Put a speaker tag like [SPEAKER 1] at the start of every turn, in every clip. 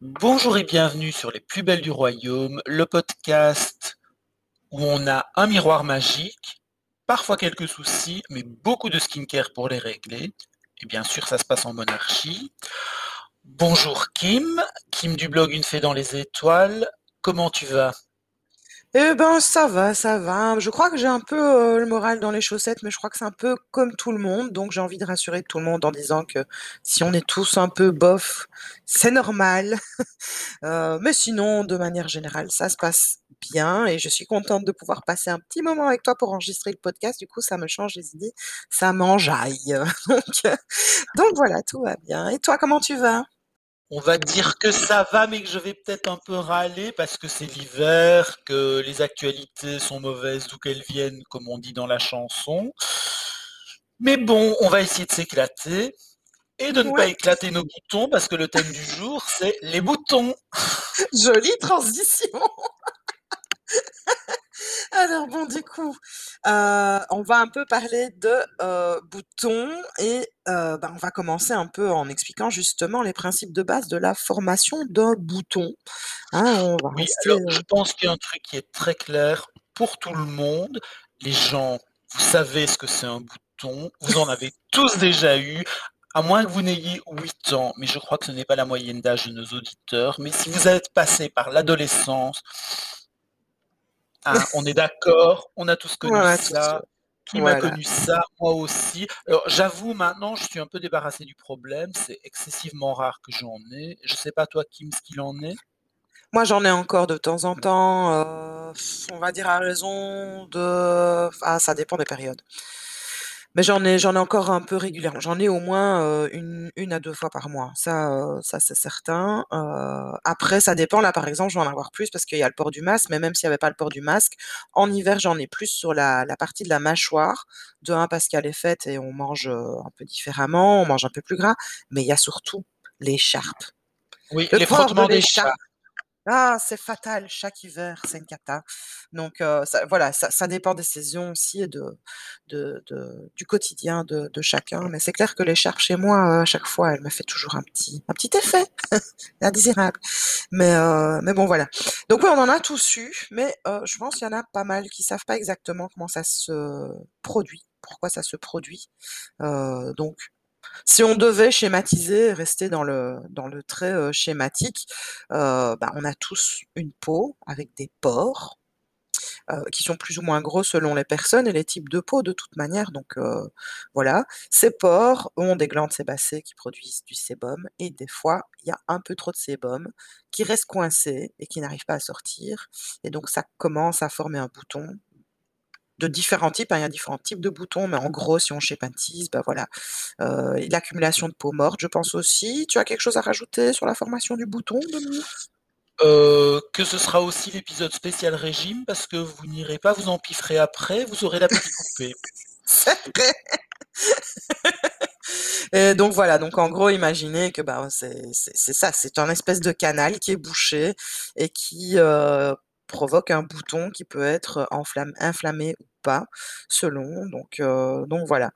[SPEAKER 1] Bonjour et bienvenue sur Les Plus Belles du Royaume, le podcast où on a un miroir magique, parfois quelques soucis, mais beaucoup de skincare pour les régler. Et bien sûr, ça se passe en monarchie. Bonjour Kim, Kim du blog Une fée dans les étoiles. Comment tu vas?
[SPEAKER 2] Eh ben, ça va, ça va. Je crois que j'ai un peu euh, le moral dans les chaussettes, mais je crois que c'est un peu comme tout le monde. Donc, j'ai envie de rassurer tout le monde en disant que si on est tous un peu bof, c'est normal. Euh, mais sinon, de manière générale, ça se passe bien et je suis contente de pouvoir passer un petit moment avec toi pour enregistrer le podcast. Du coup, ça me change les idées, ça m'enjaille. Euh, donc voilà, tout va bien. Et toi, comment tu vas?
[SPEAKER 1] On va dire que ça va, mais que je vais peut-être un peu râler parce que c'est l'hiver, que les actualités sont mauvaises d'où qu'elles viennent, comme on dit dans la chanson. Mais bon, on va essayer de s'éclater et de ne pas éclater nos boutons parce que le thème du jour, c'est les boutons.
[SPEAKER 2] jolie transition. Alors bon, du coup, euh, on va un peu parler de euh, boutons et euh, bah, on va commencer un peu en expliquant justement les principes de base de la formation d'un bouton. Hein, on va
[SPEAKER 1] Oui,
[SPEAKER 2] rester.
[SPEAKER 1] alors je pense qu'il y a un truc qui est très clair pour tout le monde. Les gens, vous savez ce que c'est un bouton, vous en avez tous déjà eu, à moins que vous n'ayez 8 ans, mais je crois que ce n'est pas la moyenne d'âge de nos auditeurs. Mais si vous êtes passé par l'adolescence, hein, on est d'accord, on a tous connu ça. Qui m'a connu ça? Moi aussi. Alors j'avoue maintenant, je suis un peu débarrassé du problème. C'est excessivement rare que j'en ai. Je sais pas toi, Kim, ce qu'il en est.
[SPEAKER 2] Moi, j'en ai encore de temps en temps. euh, on va dire à raison de. Ah, ça dépend des périodes. Mais j'en ai, j'en ai encore un peu régulièrement. J'en ai au moins euh, une, une à deux fois par mois. Ça, euh, ça c'est certain. Euh, après, ça dépend. Là, par exemple, je vais en avoir plus parce qu'il y a le port du masque. Mais même s'il n'y avait pas le port du masque, en hiver, j'en ai plus sur la, la partie de la mâchoire. De un, parce qu'elle est faite et on mange un peu différemment, on mange un peu plus gras. Mais il y a surtout l'écharpe.
[SPEAKER 1] Oui,
[SPEAKER 2] Le
[SPEAKER 1] les
[SPEAKER 2] port de
[SPEAKER 1] frottements
[SPEAKER 2] l'écharpe. Ah, c'est fatal, chaque hiver, c'est une cata. Donc, euh, ça, voilà, ça, ça dépend des saisons aussi et de, de, de- du quotidien de, chacun. Mais c'est clair que l'écharpe chez moi, euh, à chaque fois, elle me fait toujours un petit, un petit effet indésirable. Mais, euh, mais bon, voilà. Donc, oui, on en a tous eu, mais je pense qu'il y en a pas mal qui savent pas exactement comment ça se produit, pourquoi ça se produit. Donc, si on devait schématiser, rester dans le, trait euh, schématique, euh, bah, on a tous une peau avec des pores euh, qui sont plus ou moins gros selon les personnes et les types de peau de toute manière. Donc voilà, ces pores ont des glandes sébacées qui produisent du sébum et des fois il y a un peu trop de sébum qui reste coincé et qui n'arrive pas à sortir. Et donc ça commence à former un bouton de différents types, hein, il y a différents types de boutons, mais en gros, si on schématise, bah voilà, euh, l'accumulation de peau morte, je pense aussi. Tu as quelque chose à rajouter sur la formation du bouton,
[SPEAKER 1] Euh, que ce sera aussi l'épisode spécial régime parce que vous n'irez pas vous empiffrer après, vous aurez l'appétit coupé.
[SPEAKER 2] C'est vrai. Et donc voilà, donc en gros, imaginez que bah, c'est c'est- c'est ça, c'est un espèce de canal qui est bouché et qui euh, provoque un bouton qui peut être enflammé, inflammé ou pas, selon. Donc, euh, donc voilà.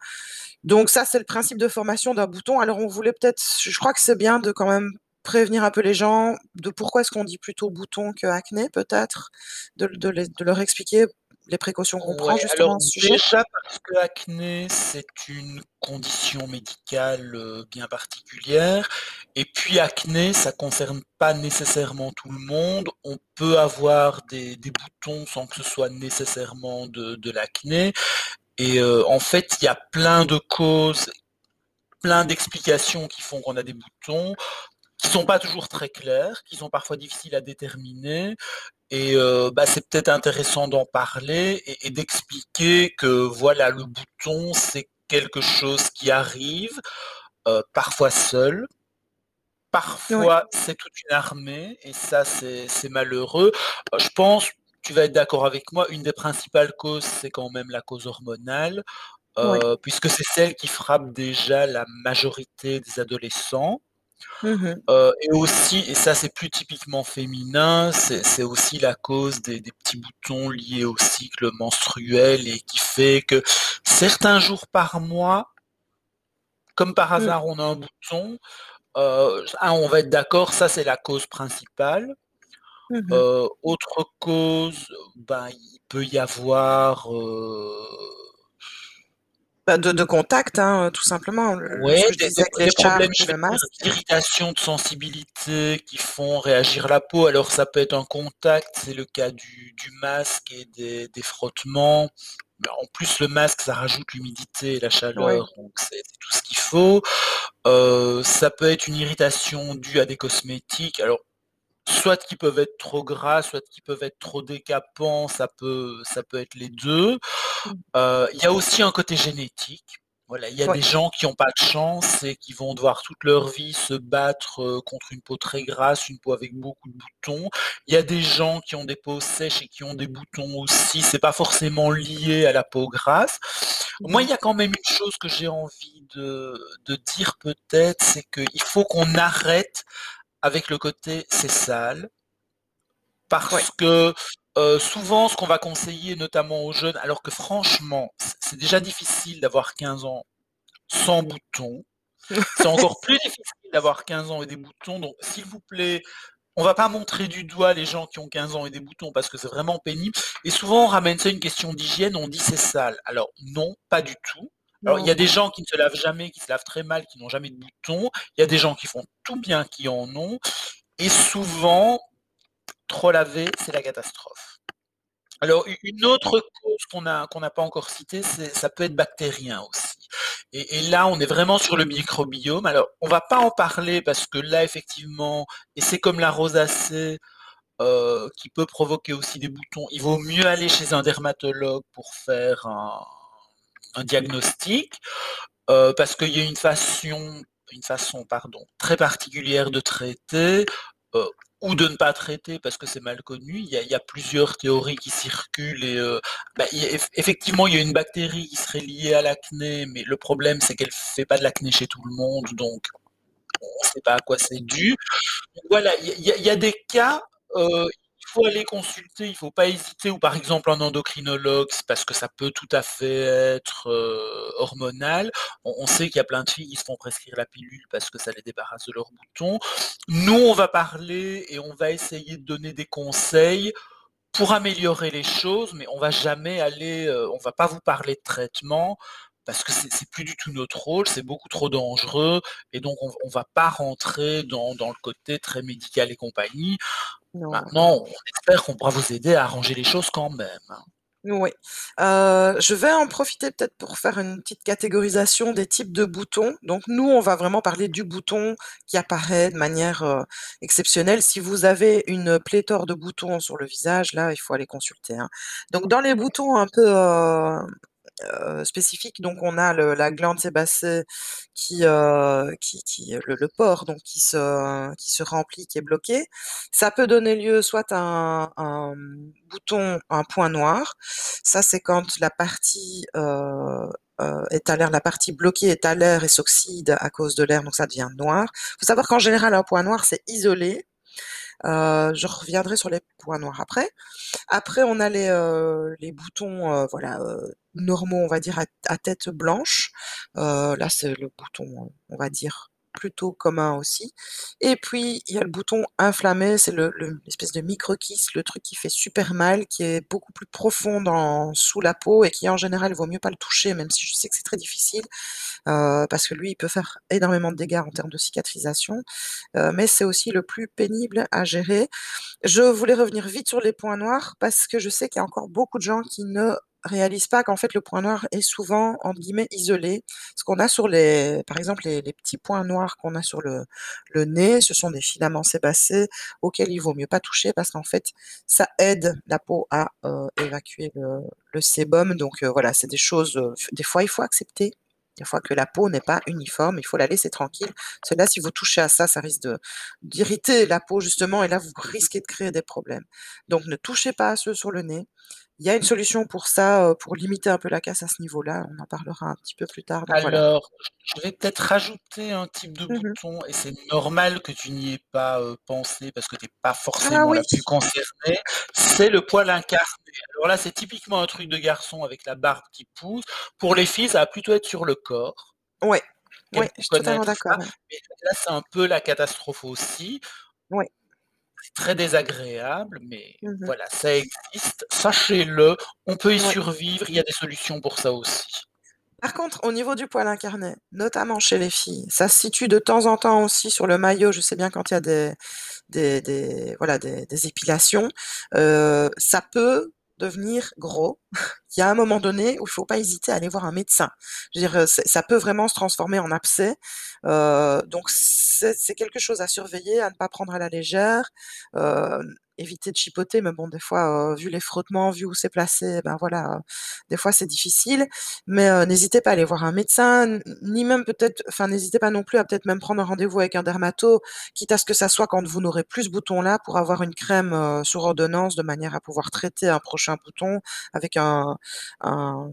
[SPEAKER 2] Donc ça, c'est le principe de formation d'un bouton. Alors on voulait peut-être, je crois que c'est bien de quand même prévenir un peu les gens de pourquoi est-ce qu'on dit plutôt bouton que acné, peut-être, de leur expliquer les précautions qu'on prend
[SPEAKER 1] Ouais,
[SPEAKER 2] justement
[SPEAKER 1] alors
[SPEAKER 2] sujet?
[SPEAKER 1] déjà parce que l'acné, c'est une condition médicale euh, bien particulière. Et puis acné, ça concerne pas nécessairement tout le monde. On peut avoir des, des boutons sans que ce soit nécessairement de, de l'acné. Et euh, en fait, il y a plein de causes, plein d'explications qui font qu'on a des boutons, qui sont pas toujours très clairs, qui sont parfois difficiles à déterminer. Et euh, bah, c'est peut-être intéressant d'en parler et, et d'expliquer que voilà, le bouton, c'est quelque chose qui arrive, euh, parfois seul,
[SPEAKER 2] Oui.
[SPEAKER 1] parfois c'est toute une armée, et ça c'est malheureux. Euh, Je pense, tu vas être d'accord avec moi, une des principales causes, c'est quand même la cause hormonale,
[SPEAKER 2] Oui.
[SPEAKER 1] puisque c'est celle qui frappe déjà la majorité des adolescents.
[SPEAKER 2] Mmh
[SPEAKER 1] Euh, et aussi, et ça c'est plus typiquement féminin, c'est aussi la cause des, des petits boutons liés au cycle menstruel et qui fait que certains jours par mois, comme par
[SPEAKER 2] Mmh.
[SPEAKER 1] hasard on a un bouton, euh, ah, on va être d'accord, ça c'est la cause principale.
[SPEAKER 2] Mmh
[SPEAKER 1] Euh, autre cause, ben, il peut y avoir
[SPEAKER 2] Bah, de de contact, hein, tout simplement. Je
[SPEAKER 1] des, des- des problèmes, d'irritation, de sensibilité qui font réagir la peau. Alors ça peut être un contact, c'est le cas du, du masque et des, des frottements. Mais en plus, le masque, ça rajoute l'humidité et la
[SPEAKER 2] Oui.
[SPEAKER 1] chaleur, donc c'est c'est tout ce qu'il faut. Euh, ça peut être une irritation due à des cosmétiques. Alors, soit qui peuvent être trop gras, soit qui peuvent être trop décapants, ça peut, ça peut être les deux.
[SPEAKER 2] Mmh.
[SPEAKER 1] Euh, Il y a aussi un côté génétique. Voilà, il y a
[SPEAKER 2] Ouais.
[SPEAKER 1] des gens qui n'ont pas de chance et qui vont devoir toute leur vie se battre euh, contre une peau très grasse, une peau avec beaucoup de boutons. Il y a des gens qui ont des peaux sèches et qui ont des boutons aussi. C'est pas forcément lié à la peau grasse. Moi, il y a quand même une chose que j'ai envie de, de dire peut-être, c'est qu'il faut qu'on arrête avec le côté c'est sale
[SPEAKER 2] Ouais.
[SPEAKER 1] parce que euh, souvent, ce qu'on va conseiller, notamment aux jeunes, alors que franchement, c'est déjà difficile d'avoir 15 ans sans boutons. C'est encore plus difficile d'avoir 15 ans et des boutons. Donc, s'il vous plaît, on va pas montrer du doigt les gens qui ont 15 ans et des boutons parce que c'est vraiment pénible. Et souvent, on ramène ça à une question d'hygiène. On dit c'est sale. Alors, non, pas du tout. Alors, il y a des gens qui ne se lavent jamais, qui se lavent très mal, qui n'ont jamais de boutons. Il y a des gens qui font tout bien, qui en ont. Et souvent, trop laver, c'est la catastrophe. Alors, une autre cause qu'on n'a pas encore citée, ça peut être bactérien aussi. Et, et là, on est vraiment sur le microbiome. Alors, on va pas en parler parce que là, effectivement, et c'est comme la rosacée euh, qui peut provoquer aussi des boutons. Il vaut mieux aller chez un dermatologue pour faire un, un diagnostic euh, parce qu'il y a une façon, une façon, pardon, très particulière de traiter. euh, ou de ne pas traiter parce que c'est mal connu. Il y, a, plusieurs théories qui circulent et euh, bah, effectivement il y a une bactérie qui serait liée à l'acné, mais le problème c'est qu'elle fait pas de l'acné chez tout le monde, donc on ne sait pas à quoi c'est dû. Voilà, il y, a, des cas. Faut aller consulter, il ne faut pas hésiter, ou par exemple un endocrinologue, parce que ça peut tout à fait être euh, hormonal. On, sait qu'il y a plein de filles qui se font prescrire la pilule parce que ça les débarrasse de leurs boutons. Nous, on va parler et on va essayer de donner des conseils pour améliorer les choses, mais on va jamais aller, euh, on va pas vous parler de traitement parce que c'est plus du tout notre rôle, c'est beaucoup trop dangereux et donc on, on va pas rentrer dans le côté très médical et compagnie.
[SPEAKER 2] Non.
[SPEAKER 1] Maintenant, on espère qu'on pourra vous aider à arranger les choses quand même.
[SPEAKER 2] Oui. Heu, je vais en profiter peut-être pour faire une petite catégorisation des types de boutons. Donc nous, on va vraiment parler du bouton qui apparaît de manière, heu, exceptionnelle. Si vous avez une pléthore de boutons sur le visage, là, il faut aller consulter, hein. Donc dans les boutons un peu, heu heu, spécifiques, donc on a le la glande sébacée qui, heu, qui qui le le donc qui se qui se remplit, qui est bloqué. Ça peut donner lieu soit à un un, bouton, un point noir. Ça, c'est quand la partie, heu heu, est à l'air la partie bloquée est à l'air et s'oxyde à cause de l'air, donc ça devient noir. Il Faut savoir qu'en général, un point noir, c'est isolé. Heu, je reviendrai sur les points noirs après. Après, on a les, heu, les boutons, heu, voilà, heu, normaux, on va dire à à tête blanche. Heu, là, c'est le bouton, on va dire plutôt commun aussi. Et puis, il y a le bouton inflammé, c'est le le l'espèce de micro-kyste, le truc qui fait super mal, qui est beaucoup plus profond dans sous la peau et qui en général, vaut mieux pas le toucher, même si je sais que c'est très difficile, heu, parce que lui, il peut faire énormément de dégâts en termes de cicatrisation, heu, mais c'est aussi le plus pénible à gérer. Je voulais revenir vite sur les points noirs parce que je sais qu'il y a encore beaucoup de gens qui ne réalisent pas qu'en fait le point noir est souvent entre guillemets «isolé». Ce qu'on a sur les par exemple les petits points noirs qu'on a sur le nez, ce sont des filaments sébacés auxquels il vaut mieux pas toucher parce qu'en fait ça aide la peau à, heu, évacuer le sébum donc heu, voilà, c'est des choses, heu, des fois il faut accepter Des fois que la peau n'est pas uniforme, il faut la laisser tranquille. Cela, si vous touchez à ça, ça risque d'irriter la peau justement, et là, vous risquez de créer des problèmes. Donc, ne touchez pas à ceux sur le nez. Il y a une solution pour ça, euh, pour limiter un peu la casse à ce niveau-là. On en parlera un petit peu plus tard.
[SPEAKER 1] Alors, je vais peut-être rajouter un type de
[SPEAKER 2] Mmh
[SPEAKER 1] bouton, et c'est normal que tu n'y aies pas euh, pensé parce que tu n'es pas ah forcément la plus concernée. C'est le poil incarné. Alors là, c'est typiquement un truc de garçon avec la barbe qui pousse. Pour les filles, ça va plutôt être sur le corps.
[SPEAKER 2] Ouais, ouais, je suis totalement d'accord.
[SPEAKER 1] là, c'est un peu la catastrophe aussi.
[SPEAKER 2] Ouais.
[SPEAKER 1] C'est très désagréable, mais mmh voilà, ça existe. Sachez-le, on peut y survivre, il y a des solutions pour ça aussi.
[SPEAKER 2] Par contre, au niveau du poil incarné, notamment chez les filles, ça se situe de temps en temps aussi sur le maillot. Je sais bien quand il y a des des voilà, des épilations, euh, ça peut devenir gros. Il y a un moment donné où il faut pas hésiter à aller voir un médecin. Je veux dire, ça peut vraiment se transformer en abcès. Euh, donc c'est quelque chose à surveiller, à ne pas prendre à la légère. Euh, éviter de chipoter, mais bon, des fois, euh, vu les frottements, vu où c'est placé, ben voilà, euh, des fois c'est difficile. Mais euh, n'hésitez pas à aller voir un médecin, ni même peut-être, enfin n'hésitez pas non plus à peut-être même prendre un rendez-vous avec un dermato, quitte à ce que ça soit quand vous n'aurez plus ce bouton-là, pour avoir une crème sur ordonnance de manière à pouvoir traiter un prochain bouton avec un, un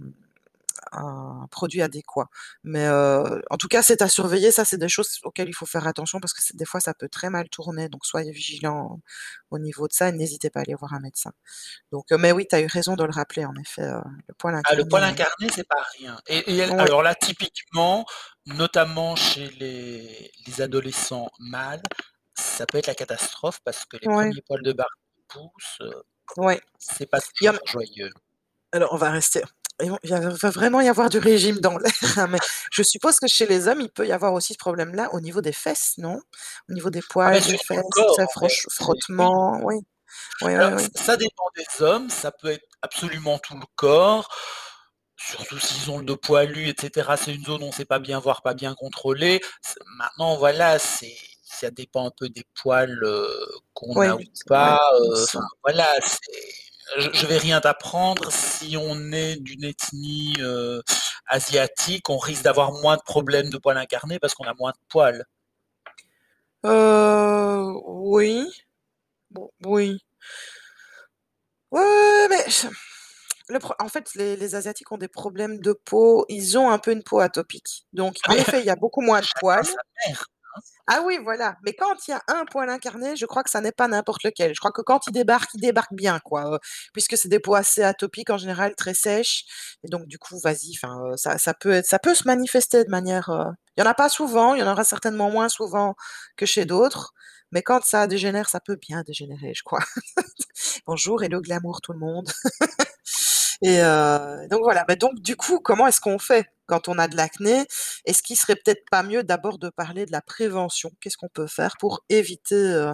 [SPEAKER 2] un produit adéquat. Mais euh, en tout cas, c'est à surveiller. Ça, c'est des choses auxquelles il faut faire attention parce que des fois, ça peut très mal tourner. Donc, soyez vigilants au niveau de ça et n'hésitez pas à aller voir un médecin. Donc, euh, mais oui, tu as eu raison de le rappeler, en effet. Euh,
[SPEAKER 1] le poil incarné. Ah, le poil incarné, c'est pas rien. Et, alors là, typiquement, notamment chez les, adolescents mâles, ça peut être la catastrophe parce que les premiers poils de barbe poussent.
[SPEAKER 2] Ouais.
[SPEAKER 1] C'est pas toujours joyeux.
[SPEAKER 2] Alors, on va rester il va vraiment y avoir du régime dans l'air, hein, mais je suppose que chez les hommes, il peut y avoir aussi ce problème-là au niveau des fesses, non? Au niveau des ah, poils des fesses, ça frottement, oui.
[SPEAKER 1] ça dépend des hommes, ça peut être absolument tout le corps, surtout s'ils ont le dos poilu etc. C'est une zone où on ne sait pas bien voir, pas bien contrôler. maintenant, voilà, c'est ça dépend un peu des poils, euh, qu'on a ou pas, euh, voilà, c'est je, ne vais rien t'apprendre. Si on est d'une ethnie euh, asiatique, on risque d'avoir moins de problèmes de poils incarnés parce qu'on a moins de poils.
[SPEAKER 2] Euh, oui. Bon, oui. Ouais, mais en fait, les, Asiatiques ont des problèmes de peau. Ils ont un peu une peau atopique. Donc, en effet, il y a beaucoup moins de poils. Ah oui, voilà. Mais quand il y a un poil incarné, je crois que ça n'est pas n'importe lequel. Je crois que quand il débarque, il débarque bien, quoi. Euh, puisque c'est des peaux assez atopiques en général, très sèches. Et donc, du coup, vas-y, euh, ça, ça peut être, ça peut se manifester de manière. Euh, il y en a pas souvent, il y en aura certainement moins souvent que chez d'autres. Mais quand ça dégénère, ça peut bien dégénérer, je crois. Bonjour et le glamour, tout le monde. Et euh, donc voilà. Mais donc du coup, comment est-ce qu'on fait quand on a de l'acné? Est-ce qu'il serait peut-être pas mieux d'abord de parler de la prévention? Qu'est-ce qu'on peut faire pour éviter euh,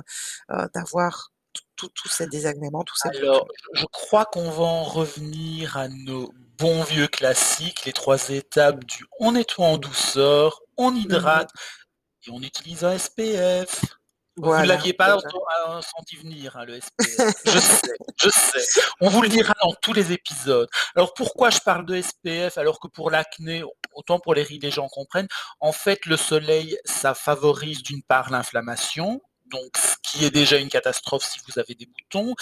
[SPEAKER 2] euh, d'avoir tous ces désagréments, tous ces
[SPEAKER 1] Alors, je crois qu'on va en revenir à nos bons vieux classiques, les trois étapes du on nettoie en douceur, on mmh hydrate et on utilise un SPF. Vous ne l'aviez pas senti venir, hein, le SPF. je sais, je sais. On vous le dira dans tous les épisodes. Alors pourquoi je parle de SPF alors que pour l'acné, autant pour les rides, les gens comprennent, en fait le soleil, ça favorise d'une part l'inflammation, donc ce qui est déjà une catastrophe si vous avez des boutons.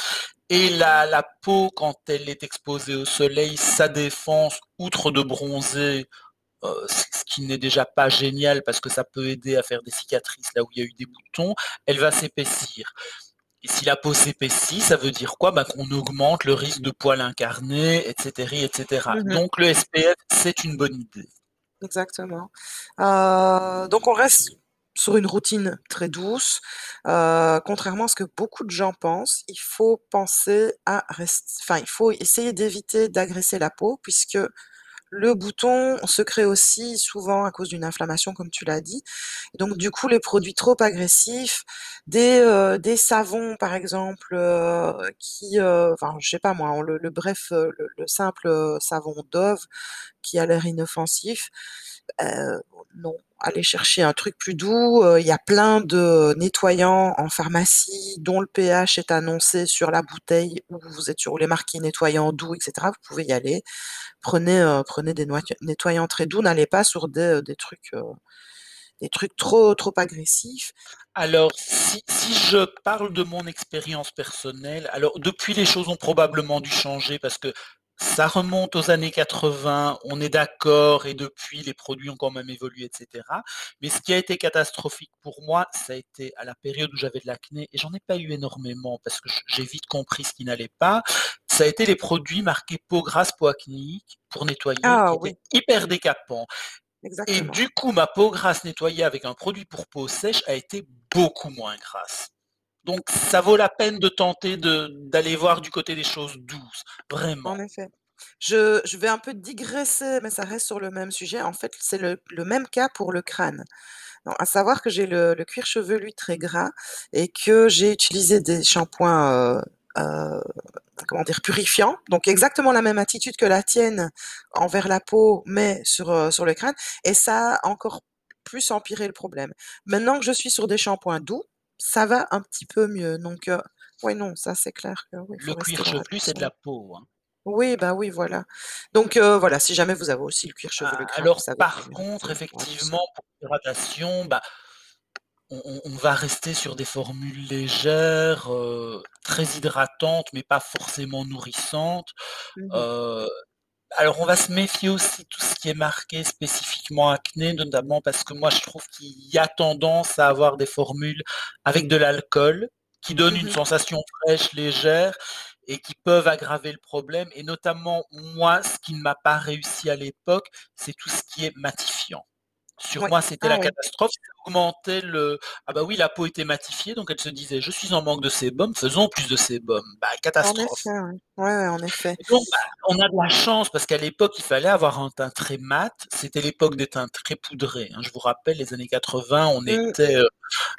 [SPEAKER 1] Et la, la peau, quand elle est exposée au soleil, sa défense, outre de bronzer, euh, ce qui n'est déjà pas génial parce que ça peut aider à faire des cicatrices là où il y a eu des boutons, elle va s'épaissir. Et si la peau s'épaissit, ça veut dire quoi? Bah, Qu'on augmente le risque de poils incarnés, etc. etc. Mmh Donc le SPF, c'est une bonne idée.
[SPEAKER 2] Exactement. Euh, donc on reste sur une routine très douce. Euh, contrairement à ce que beaucoup de gens pensent, il faut penser à rester, enfin il faut essayer d'éviter d'agresser la peau puisque le bouton se crée aussi souvent à cause d'une inflammation, comme tu l'as dit. donc, du coup, les produits trop agressifs, des, euh, savons, par exemple, euh, qui, euh, enfin, je sais pas moi, le, bref, le, simple savon Dove qui a l'air inoffensif, non, aller chercher un truc plus doux. Il y a plein de nettoyants en pharmacie dont le pH est annoncé sur la bouteille où vous êtes sur les marqués nettoyants doux, etc. Vous pouvez y aller. Prenez, prenez des nettoyants très doux. N'allez pas sur des, des trucs des trucs trop trop agressifs.
[SPEAKER 1] Alors, si, si, je parle de mon expérience personnelle, alors depuis les choses ont probablement dû changer parce que ça remonte aux années 80, on est d'accord, et depuis les produits ont quand même évolué, etc. Mais ce qui a été catastrophique pour moi, ça a été à la période où j'avais de l'acné, et j'en ai pas eu énormément parce que j'ai vite compris ce qui n'allait pas. Ça a été les produits marqués peau grasse, peau acnéique pour nettoyer,
[SPEAKER 2] ah,
[SPEAKER 1] qui étaient hyper décapants. Et du coup, ma peau grasse nettoyée avec un produit pour peau sèche a été beaucoup moins grasse. Donc ça vaut la peine de tenter d'aller voir du côté des choses douces, vraiment.
[SPEAKER 2] En effet. Je vais un peu digresser, mais ça reste sur le même sujet. En fait, c'est le même cas pour le crâne. À savoir que j'ai le cuir chevelu très gras et que j'ai utilisé des shampoings, dire? Purifiants, donc exactement la même attitude que la tienne envers la peau, mais sur, heu, sur le crâne et ça a encore plus empiré le problème. Maintenant que je suis sur des shampoings doux, ça va un petit peu mieux, donc ouais, non, ça c'est clair que oui, il
[SPEAKER 1] Le cuir chevelu, c'est de la peau, hein.
[SPEAKER 2] Oui, bah, oui, voilà. Donc voilà, si jamais vous avez aussi le cuir
[SPEAKER 1] A
[SPEAKER 2] chevelu gras,
[SPEAKER 1] alors par contre,
[SPEAKER 2] tout ça.
[SPEAKER 1] effectivement, pour l'hydratation, bah, on on on va rester sur des formules légères, très hydratantes, mais pas forcément nourrissantes.
[SPEAKER 2] Mmh mh.
[SPEAKER 1] Alors on va se méfier aussi de tout ce qui est marqué spécifiquement acné, notamment parce que moi je trouve qu'il y a tendance à avoir des formules avec de l'alcool, qui donnent
[SPEAKER 2] Mmh
[SPEAKER 1] une
[SPEAKER 2] mh.
[SPEAKER 1] sensation fraîche, légère et qui peuvent aggraver le problème et notamment moi, ce qui ne m'a pas réussi à l'époque, c'est tout ce qui est matifiant. Sur
[SPEAKER 2] Ouais.
[SPEAKER 1] moi, c'était
[SPEAKER 2] Ah
[SPEAKER 1] la catastrophe, ça augmentait le ah bah, oui, la peau était matifiée, donc elle se disait: «Je suis en manque de sébum, faisons plus de sébum». Bah,
[SPEAKER 2] En
[SPEAKER 1] catastrophe.
[SPEAKER 2] effet, ouais. Ouais, ouais, en effet.
[SPEAKER 1] Et donc bah, on a de la chance parce qu'à l'époque, il fallait avoir un teint très mat. C'était l'époque des teints très poudrés, hein. Je vous rappelle les années 80, on
[SPEAKER 2] Mmh.
[SPEAKER 1] était,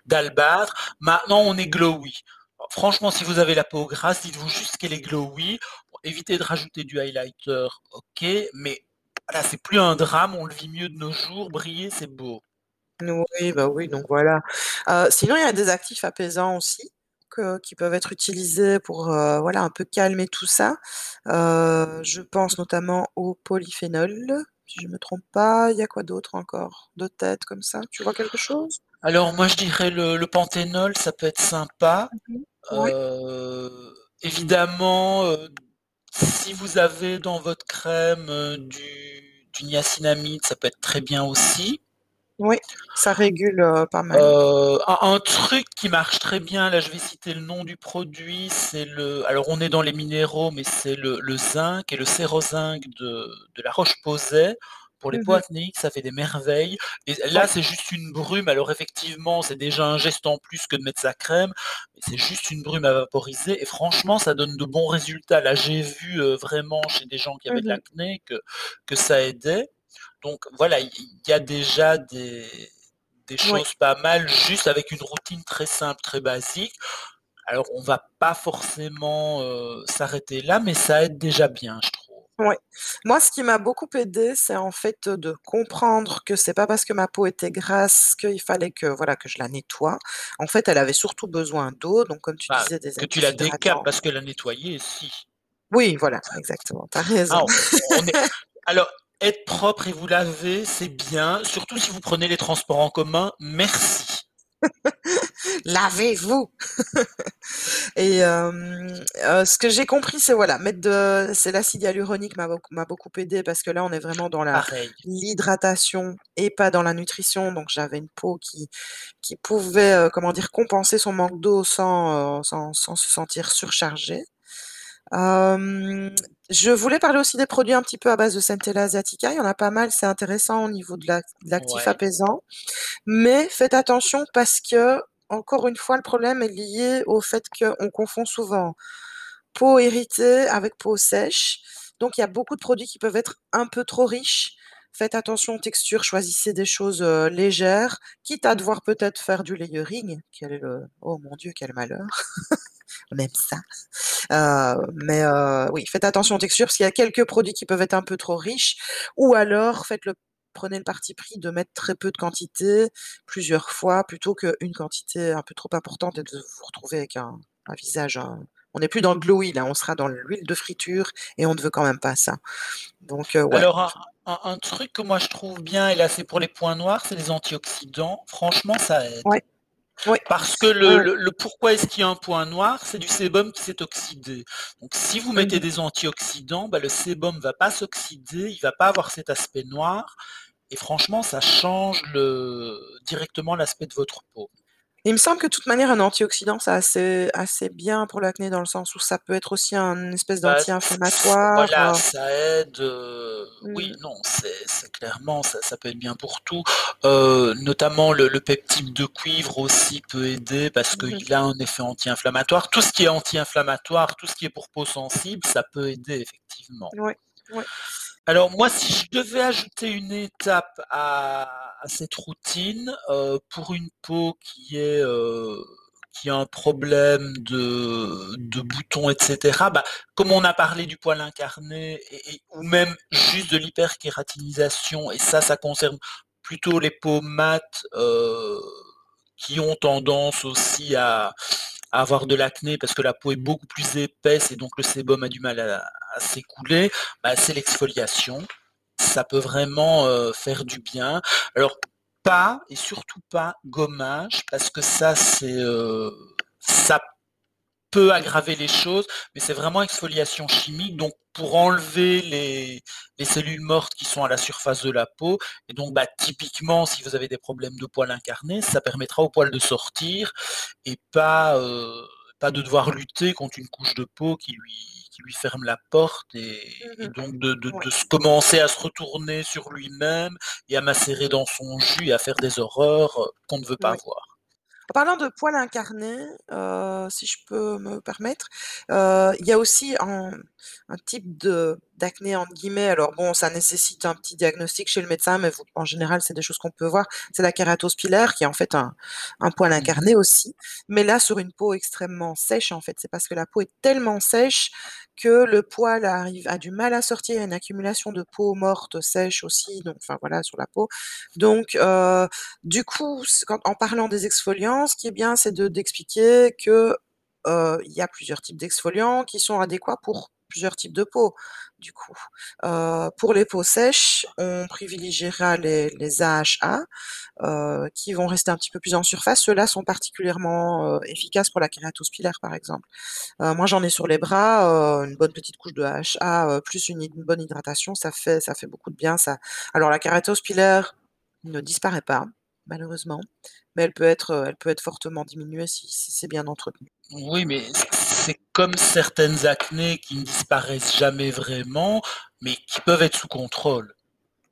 [SPEAKER 1] d'albâtre. Maintenant, on est glowy. Franchement, si vous avez la peau grasse, dites-vous juste qu'elle est glowy. Bon, évitez de rajouter du highlighter, OK, mais voilà, c'est plus un drame, on le vit mieux de nos jours, briller, c'est beau.
[SPEAKER 2] Oui, bah, oui, donc voilà. Heu, sinon, il y a des actifs apaisants aussi que qui peuvent être utilisés pour, heu, voilà, un peu calmer tout ça. Heu, je pense notamment au polyphénol, si je me trompe pas. Il y a quoi d'autre encore de tête comme ça? Tu vois quelque chose?
[SPEAKER 1] Alors moi, je dirais le le panthénol, ça peut être sympa.
[SPEAKER 2] Ouais.
[SPEAKER 1] Heu, évidemment, si vous avez dans votre crème, heu, du du niacinamide, ça peut être très bien aussi.
[SPEAKER 2] Oui, ça régule, heu, pas mal.
[SPEAKER 1] Heu, un un truc qui marche très bien, là, je vais citer le nom du produit, c'est le alors on est dans les minéraux, mais c'est le le zinc et le Sérozinc de de La Roche-Posay. Pour les
[SPEAKER 2] Mmh
[SPEAKER 1] acnéiques, ça fait des merveilles et là, c'est juste une brume. Alors effectivement, c'est déjà un geste en plus que de mettre sa crème, mais c'est juste une brume à vaporiser et franchement, ça donne de bons résultats. Là, j'ai vu, heu, vraiment chez des gens qui avaient
[SPEAKER 2] Mmh
[SPEAKER 1] de
[SPEAKER 2] mh.
[SPEAKER 1] l'acné que que ça aidait. Donc voilà, il y a déjà des des
[SPEAKER 2] Oui.
[SPEAKER 1] choses pas mal, juste avec une routine très simple, très basique. Alors on va pas forcément, heu, s'arrêter là, mais ça aide déjà bien, je trouve.
[SPEAKER 2] Moi, ce qui m'a beaucoup aidé, c'est en fait, de comprendre que c'est pas parce que ma peau était grasse qu'il fallait que, voilà, que je la nettoie. En fait, elle avait surtout besoin d'eau, donc comme tu
[SPEAKER 1] Bah,
[SPEAKER 2] disais, des
[SPEAKER 1] que tu la décapes parce que la nettoyer, si.
[SPEAKER 2] Oui, voilà, exactement, tu as raison.
[SPEAKER 1] Ah, on on est alors être propre et vous laver, c'est bien, surtout si vous prenez les transports en commun, merci.
[SPEAKER 2] Lavez-vous! Et hem, heu, ce que j'ai compris, c'est voilà, mettre de c'est l'acide hyaluronique m'a beaucoup m'a beaucoup aidé parce que là, on est vraiment dans la
[SPEAKER 1] Pareil.
[SPEAKER 2] l'hydratation et pas dans la nutrition, donc j'avais une peau qui qui pouvait, heu, comment dire? Compenser son manque d'eau sans, sans sans se sentir surchargée. Je voulais parler aussi des produits un petit peu à base de Centella asiatica. Il y en a pas mal, c'est intéressant au niveau de l'ac de l'actif
[SPEAKER 1] Ouais.
[SPEAKER 2] apaisant, mais faites attention parce qu'encore une fois, le problème est lié au fait qu'on confond souvent peau irritée avec peau sèche, donc il y a beaucoup de produits qui peuvent être un peu trop riches. Faites attention aux textures, choisissez des choses, heu, légères, quitte à devoir peut-être faire du layering. Quel est oh mon Dieu, quel malheur! Même ça. Heu, mais heu, oui, faites attention aux textures parce qu'il y a quelques produits qui peuvent être un peu trop riches ou alors faites le prenez le parti pris de mettre très peu de quantité, plusieurs fois, plutôt qu'une quantité un peu trop importante et de vous retrouver avec un un visage, on n'est plus dans le glowy là, on sera dans l'huile de friture et on ne veut quand même pas ça. Donc, ouais.
[SPEAKER 1] Alors un truc que moi je trouve bien et là c'est pour les points noirs, c'est les antioxydants. Franchement, ça aide.
[SPEAKER 2] Ouais.
[SPEAKER 1] Parce que le le pourquoi est-ce qu'il y a un point noir? C'est du sébum qui s'est oxydé. Donc si vous mettez
[SPEAKER 2] Mmh
[SPEAKER 1] des antioxydants, bah, le sébum va pas s'oxyder, il va pas avoir cet aspect noir et franchement ça change le directement l'aspect de votre peau.
[SPEAKER 2] Il me semble que de toute manière un antioxydant c'est assez assez bien pour l'acné dans le sens où ça peut être aussi un espèce
[SPEAKER 1] Bah,
[SPEAKER 2] d'anti-inflammatoire,
[SPEAKER 1] voilà,
[SPEAKER 2] heu
[SPEAKER 1] ça aide, heu, oui,
[SPEAKER 2] Mmh.
[SPEAKER 1] non, c'est c'est clairement ça ça peut être bien pour tout. Heu, notamment le le peptide de cuivre aussi peut aider parce
[SPEAKER 2] Mmh mh.
[SPEAKER 1] qu'il a un effet anti-inflammatoire. Tout ce qui est anti-inflammatoire, tout ce qui est pour peau sensible, ça peut aider effectivement.
[SPEAKER 2] Ouais, ouais.
[SPEAKER 1] Alors moi, si je devais ajouter une étape à cette routine, heu, pour une peau qui est, heu, qui a un problème de de boutons et cetera, bah, comme on a parlé du poil incarné et ou même juste de l'hyperkératinisation et ça, ça concerne plutôt les peaux mates, heu, qui ont tendance aussi à avoir de l'acné parce que la peau est beaucoup plus épaisse et donc le sébum a du mal à à s'écouler, bah, c'est l'exfoliation. Ça peut vraiment, heu, faire du bien. Alors pas et surtout pas gommage parce que ça c'est, heu, ça peut aggraver les choses, mais c'est vraiment exfoliation chimique donc pour enlever les les cellules mortes qui sont à la surface de la peau et donc bah, typiquement si vous avez des problèmes de poil incarné, ça permettra au poil de sortir et pas, heu, pas de devoir lutter contre une couche de peau qui lui qui lui ferme la porte et
[SPEAKER 2] Mmh
[SPEAKER 1] et donc de de
[SPEAKER 2] Ouais.
[SPEAKER 1] de se commencer à se retourner sur lui-même et à macérer dans son jus et à faire des horreurs, heu, qu'on ne veut pas voir.
[SPEAKER 2] En parlant de poil incarné, heu, si je peux me permettre, heu, il y a aussi un un type de «d'acné» entre guillemets, alors bon, ça nécessite un petit diagnostic chez le médecin, mais vous en général, c'est des choses qu'on peut voir. C'est la kératose pilaire qui est en fait un un poil
[SPEAKER 1] Mmh mh.
[SPEAKER 2] incarné aussi, mais là sur une peau extrêmement sèche en fait. C'est parce que la peau est tellement sèche que le poil arrive a du mal à sortir, il y a une accumulation de peau morte sèche aussi, donc enfin voilà sur la peau. Donc heu, du coup, quand en parlant des exfoliants, ce qui est bien, c'est de d'expliquer que, heu, il y a plusieurs types d'exfoliants qui sont adéquats pour plusieurs types de peau, du coup. Heu, pour les peaux sèches, on privilégiera les AHA, heu, qui vont rester un petit peu plus en surface. Ceux-là sont particulièrement, heu, efficaces pour la kératose par exemple. Moi j'en ai sur les bras, une bonne petite couche de AHA, plus une bonne hydratation, ça fait ça fait beaucoup de bien ça. Alors la kératose ne disparaît pas, malheureusement, mais elle peut être, elle peut être fortement diminuée si si c'est bien entretenu.
[SPEAKER 1] Oui, mais c'est comme certaines acnés qui ne disparaissent jamais vraiment, mais qui peuvent être sous contrôle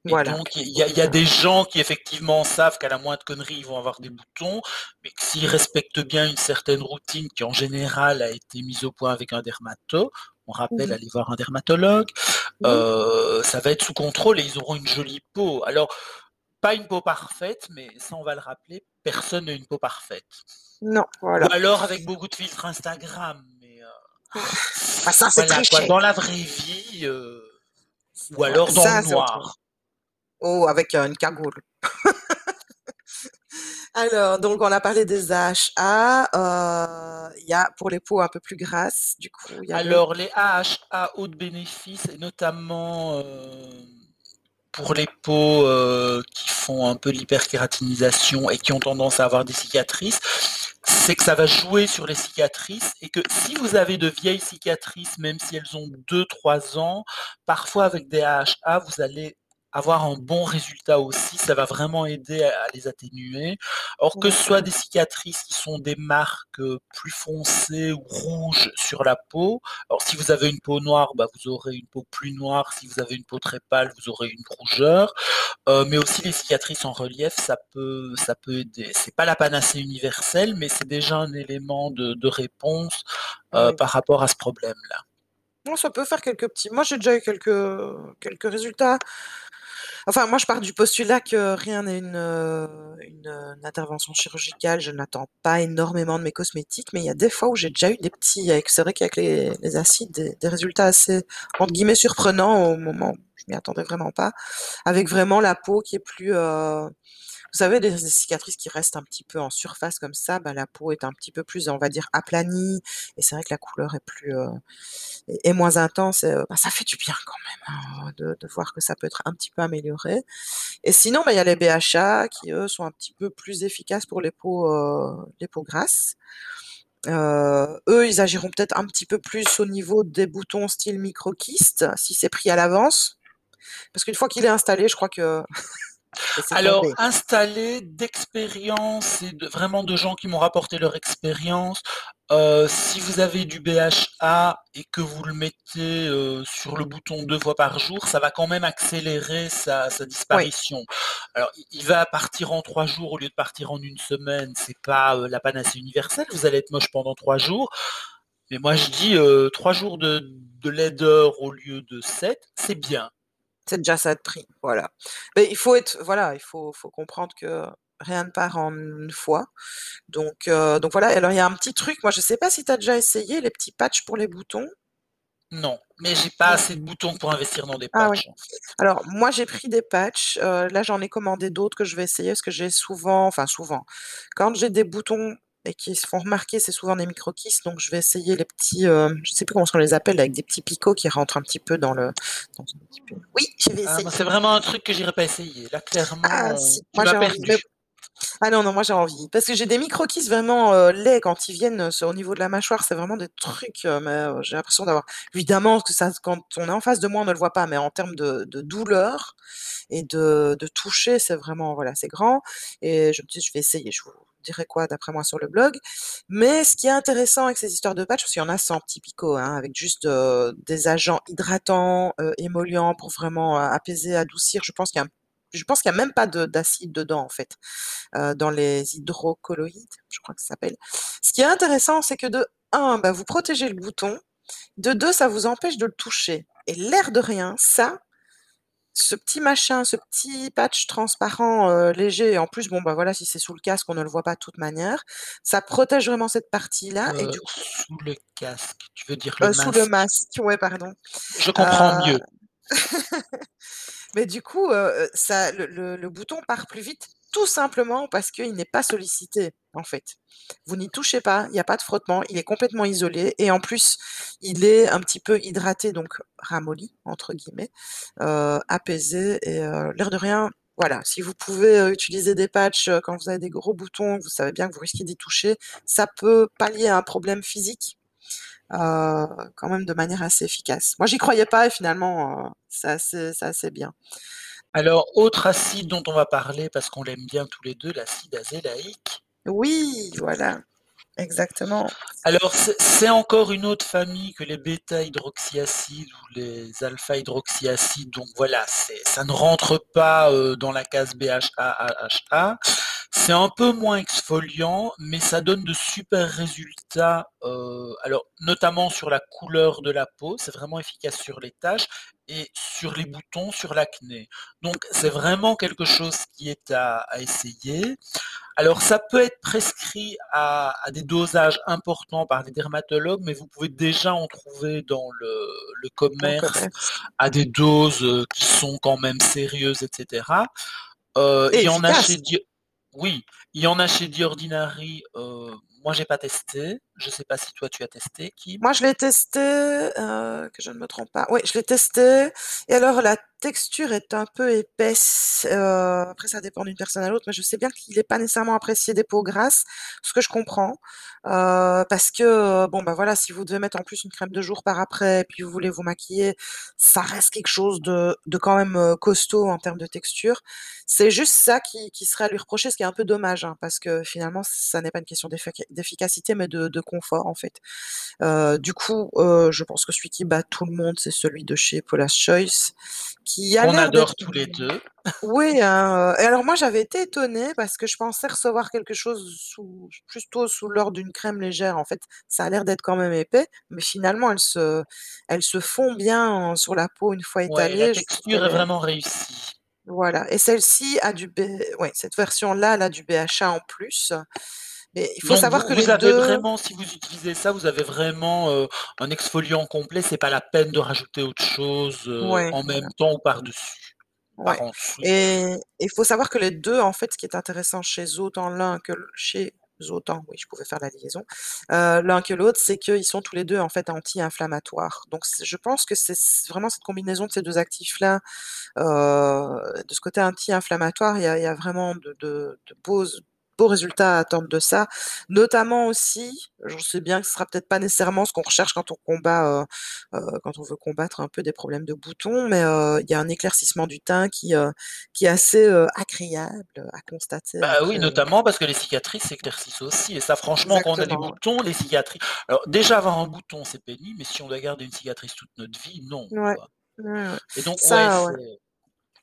[SPEAKER 1] et
[SPEAKER 2] Voilà,
[SPEAKER 1] donc il y a y des gens qui effectivement savent qu'à la moindre connerie, ils vont avoir des boutons, mais que s'ils respectent bien une certaine routine qui en général a été mise au point avec un dermato, on rappelle,
[SPEAKER 2] mh.
[SPEAKER 1] aller voir un dermatologue,
[SPEAKER 2] Oui.
[SPEAKER 1] heu, ça va être sous contrôle et ils auront une jolie peau. Alors, pas une peau parfaite, mais ça on va le rappeler, personne n'a une peau parfaite.
[SPEAKER 2] Non,
[SPEAKER 1] Ou
[SPEAKER 2] voilà.
[SPEAKER 1] alors avec beaucoup de filtres Instagram,
[SPEAKER 2] Ah ça, c'est
[SPEAKER 1] voilà quoi,
[SPEAKER 2] tricher!
[SPEAKER 1] dans la vraie vie, heu, ou alors dans le
[SPEAKER 2] ça
[SPEAKER 1] noir.
[SPEAKER 2] Oh, avec, heu, une cagoule. Alors, donc on a parlé des AHA, heu, il y a pour les peaux un peu plus grasses, du coup, il y a le
[SPEAKER 1] Alors les AHA haut de bénéfice et notamment, pour les peaux, qui font un peu l'hyperkératinisation et qui ont tendance à avoir des cicatrices, c'est que ça va jouer sur les cicatrices et que si vous avez de vieilles cicatrices, même si elles ont 2-3 ans, parfois avec des AHA, vous allez avoir un bon résultat aussi, ça va vraiment aider à à les atténuer. Or que ce soit des cicatrices qui sont des marques, plus foncées ou rouges sur la peau, alors si vous avez une peau noire, bah, vous aurez une peau plus noire, si vous avez une peau très pâle, vous aurez une rougeur, heu, mais aussi les cicatrices en relief, ça peut ça peut aider. C'est pas la panacée universelle, mais c'est déjà un élément de de réponse,
[SPEAKER 2] Oui.
[SPEAKER 1] par rapport à ce problème-là.
[SPEAKER 2] Ça peut faire quelques petits moi j'ai déjà eu quelques, quelques résultats Enfin, moi, je pars du postulat que rien n'est une, heu, une, intervention chirurgicale. Je n'attends pas énormément de mes cosmétiques, mais il y a des fois où j'ai déjà eu des petits c'est vrai qu'avec les acides, des résultats assez, entre guillemets, «surprenants» au moment où je m'y attendais vraiment pas. Avec vraiment la peau qui est plus, heu vous savez, des cicatrices qui restent un petit peu en surface comme ça, bah, la peau est un petit peu plus, on va dire, aplanie et c'est vrai que la couleur est plus, heu, est moins intense heu, bah, ça fait du bien quand même, hein, de de voir que ça peut être un petit peu amélioré et sinon, bah, il y a les BHA qui, eux, sont un petit peu plus efficaces pour les peaux, heu, les peaux grasses. Heu, eux, ils agiront peut-être un petit peu plus au niveau des boutons style micro-kyste, si c'est pris à l'avance. Parce qu'une fois qu'il est installé, je crois que
[SPEAKER 1] Alors, installé d'expérience et de vraiment de gens qui m'ont rapporté leur expérience, heu, si vous avez du BHA et que vous le mettez, heu, sur le bouton 2 fois par jour, ça va quand même accélérer sa sa
[SPEAKER 2] Oui.
[SPEAKER 1] disparition. Alors, il va partir en 3 jours au lieu de partir en 1 semaine, c'est pas, heu, la panacée universelle, vous allez être moche pendant 3 jours, mais moi je dis, 3 jours de de laideur au lieu de 7, c'est bien.
[SPEAKER 2] C'est déjà ça de prix, voilà. Mais il faut être voilà, il faut faut comprendre que rien ne part en une fois. Donc heu, donc voilà alors il y a un petit truc, moi je sais pas si tu as déjà essayé les petits patchs pour les boutons?
[SPEAKER 1] Non, mais j'ai pas assez de boutons pour investir dans des
[SPEAKER 2] Ah
[SPEAKER 1] patchs.
[SPEAKER 2] Alors moi j'ai pris des patchs, heu, là j'en ai commandé d'autres que je vais essayer parce que j'ai souvent enfin souvent, quand j'ai des boutons et qui se font remarquer, c'est souvent des micro-kystes, donc je vais essayer les petits, heu, je sais plus comment qu'on les appelle, avec des petits picots qui rentrent un petit peu dans le dans un petit peu oui, je vais
[SPEAKER 1] Ah
[SPEAKER 2] essayer.
[SPEAKER 1] c'est vraiment un truc que j'irai pas essayer. Là,
[SPEAKER 2] Ah
[SPEAKER 1] clairement, heu,
[SPEAKER 2] si,
[SPEAKER 1] tu
[SPEAKER 2] moi envie, mais ah non, non, moi j'ai envie. Parce que j'ai des micro-kystes vraiment, heu, laids quand ils viennent sur au niveau de la mâchoire, c'est vraiment des trucs, mais j'ai l'impression d'avoir évidemment que ça quand on est en face de moi, on ne le voit pas, mais en termes de de douleur et de de toucher, c'est vraiment voilà, c'est grand et je me dis: «Je vais essayer», je vous dirai quoi d'après moi sur le blog. Mais ce qui est intéressant avec ces histoires de patchs, parce qu'il y en a sans petits picots, hein, avec juste, heu, des agents hydratants, heu, émollients pour vraiment, heu, apaiser, adoucir, je pense qu'il y a je pense qu'il y a même pas de d'acide dedans, en fait, heu, dans les hydrocolloïdes, je crois que ça s'appelle. Ce qui est intéressant, c'est que de 1, bah, vous protégez le bouton, de 2, ça vous empêche de le toucher et l'air de rien, ça, ce petit machin, ce petit patch transparent, heu, léger et en plus, bon, bah, voilà, si c'est sous le casque, on ne le voit pas de toute manière, ça protège vraiment cette partie-là et
[SPEAKER 1] Heu,
[SPEAKER 2] du coup
[SPEAKER 1] sous le casque, tu veux dire le
[SPEAKER 2] heu, sous le
[SPEAKER 1] masque?
[SPEAKER 2] masque, ouais, pardon.
[SPEAKER 1] Je comprends mieux.
[SPEAKER 2] mais du coup, ça le le le bouton part plus vite, tout simplement parce qu'il n'est pas sollicité, en fait. Vous n'y touchez pas, il y a pas de frottement, il est complètement isolé et en plus, il est un petit peu hydraté, donc «ramolli» entre guillemets, heu, apaisé et heu, l'air de rien, voilà, si vous pouvez, heu, utiliser des patchs, quand vous avez des gros boutons, vous savez bien que vous risquez d'y toucher, ça peut pallier à un problème physique, quand même de manière assez efficace. Moi, j'y croyais pas et finalement, assez c'est assez bien.
[SPEAKER 1] Alors, autre acide dont on va parler parce qu'on l'aime bien tous les 2, l'acide azélaïque.
[SPEAKER 2] Oui, voilà, exactement.
[SPEAKER 1] Alors c'est encore une autre famille que les β-hydroxyacides ou les alpha-hydroxyacides, donc voilà, ça ne rentre pas, heu, dans la case BHA-AHA. C'est un peu moins exfoliant, mais ça donne de super résultats, heu, alors notamment sur la couleur de la peau, c'est vraiment efficace sur les taches et sur les boutons, sur l'acné. Donc c'est vraiment quelque chose qui est à à essayer. Alors ça peut être prescrit à à des dosages importants par les dermatologues, mais vous pouvez déjà en trouver dans le commerce à des doses, heu, qui sont quand même sérieuses et cetera. Heu, il
[SPEAKER 2] Et
[SPEAKER 1] y en a chez oui, il y en a chez The moi j'ai pas testé, je sais pas si toi tu as testé, Kim?
[SPEAKER 2] Moi, je l'ai testé, heu, que je ne me trompe pas, oui, je l'ai testé. Et alors la texture est un peu épaisse, heu, après ça dépend d'une personne à l'autre, mais je sais bien qu'il est pas nécessairement apprécié des peaux grasses, ce que je comprends, heu, parce que, bon, bah, voilà, si vous devez mettre en plus une crème de jour par après et puis vous voulez vous maquiller, ça reste quelque chose de de quand même, costaud en termes de texture. C'est juste ça qui qui serait à lui reprocher, ce qui est un peu dommage, hein, parce que finalement ça n'est pas une question d'effac d'efficacité, mais de de confort, en fait. Heu, du coup, heu, je pense que celui qui bat tout le monde, c'est celui de chez Paula's Choice, qui a d'être
[SPEAKER 1] adore tous les 2.
[SPEAKER 2] oui, hein, heu et alors moi j'avais été étonnée parce que je pensais recevoir quelque chose sous plutôt sous l'ordre d'une crème légère. En fait, ça a l'air d'être quand même épais, mais finalement elle se elle se fond bien sur la peau une fois
[SPEAKER 1] Ouais, la
[SPEAKER 2] étalée. Je trouve
[SPEAKER 1] texture est
[SPEAKER 2] est
[SPEAKER 1] vraiment réussie.
[SPEAKER 2] Voilà et celle-ci a du B ouais, cette version-là, elle a du BHA en plus. Mais il faut
[SPEAKER 1] Donc
[SPEAKER 2] savoir
[SPEAKER 1] vous
[SPEAKER 2] que les
[SPEAKER 1] vous avez
[SPEAKER 2] 2
[SPEAKER 1] vraiment si vous utilisez ça, vous avez vraiment, heu, un exfoliant complet, c'est pas la peine de rajouter autre chose, heu,
[SPEAKER 2] Ouais,
[SPEAKER 1] en même temps ou par-dessus,
[SPEAKER 2] Ouais
[SPEAKER 1] par-en-dessous.
[SPEAKER 2] et il faut savoir que les 2, en fait, ce qui est intéressant chez autant l'un que chez autant, oui, je pouvais faire la liaison, heu, l'un que l'autre, c'est qu'ils sont tous les 2, en fait, anti-inflammatoires. Donc je pense que c'est vraiment cette combinaison de ces 2 actifs-là, heu, de ce côté anti-inflammatoire, il y y a vraiment de de de beaux beaux résultats à attendre de ça. Notamment aussi, je sais bien que ce sera peut-être pas nécessairement ce qu'on recherche quand on combat, heu heu, quand on veut combattre un peu des problèmes de boutons, mais heu, il y a un éclaircissement du teint qui, est assez, agréable à constater
[SPEAKER 1] Bah oui, notamment parce que les cicatrices s'éclaircissent aussi et ça franchement quand on a des boutons, les cicatri alors déjà avoir un bouton, c'est pénible, mais si on doit garder une cicatrice toute notre vie, non,
[SPEAKER 2] Ouais.
[SPEAKER 1] et donc
[SPEAKER 2] Ça, ouais.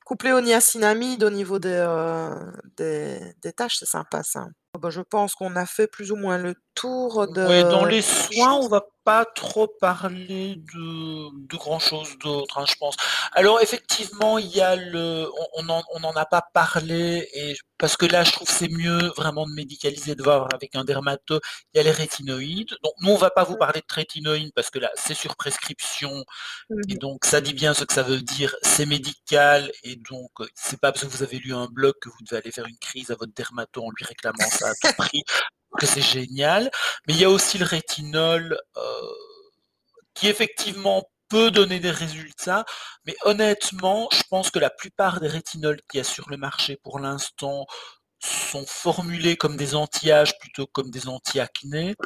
[SPEAKER 2] Couplé au niacinamide au niveau des, heu, des des taches, c'est sympa ça. Oh bah, je pense qu'on a fait plus ou moins le tour
[SPEAKER 1] Ouais, dans les soins, on va pas trop parler de de grand chose d'autre, hein, je pense. Alors effectivement, il y a le on on en on en a pas parlé et parce que là, je trouve c'est mieux vraiment de médicaliser, de voir avec un dermato. Il y a les rétinoïdes. Donc nous, on va pas vous
[SPEAKER 2] Mmh.
[SPEAKER 1] parler de rétinoïdes parce que là, c'est sur prescription
[SPEAKER 2] Mmh
[SPEAKER 1] et
[SPEAKER 2] mh.
[SPEAKER 1] donc ça dit bien ce que ça veut dire, c'est médical et donc heu, c'est pas parce que vous avez lu un blog que vous devez aller faire une crise à votre dermato en lui réclamant ça à tout prix, que c'est génial. Mais il y a aussi le rétinol, heu, qui effectivement peut donner des résultats, mais honnêtement, je pense que la plupart des rétinols qu'il y a sur le marché pour l'instant sont formulés comme des anti-âge plutôt que comme des anti-acné.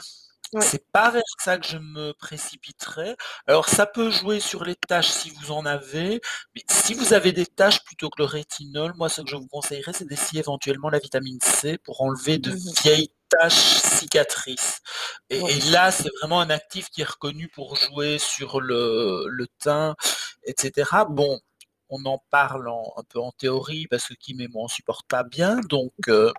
[SPEAKER 2] Ouais.
[SPEAKER 1] C'est pas vers ça que je me précipiterais. Alors ça peut jouer sur les taches si vous en avez, mais si vous avez des taches plutôt que le rétinol, moi ce que je vous conseillerais, c'est d'essayer éventuellement la vitamine C pour enlever de
[SPEAKER 2] Mmh mh.
[SPEAKER 1] vieilles taches cicatrices et
[SPEAKER 2] Ouais.
[SPEAKER 1] et là, c'est vraiment un actif qui est reconnu pour jouer sur le le teint et cetera. Bon, on en parle en un peu en théorie parce que Kim et moi, on supporte pas bien donc heu,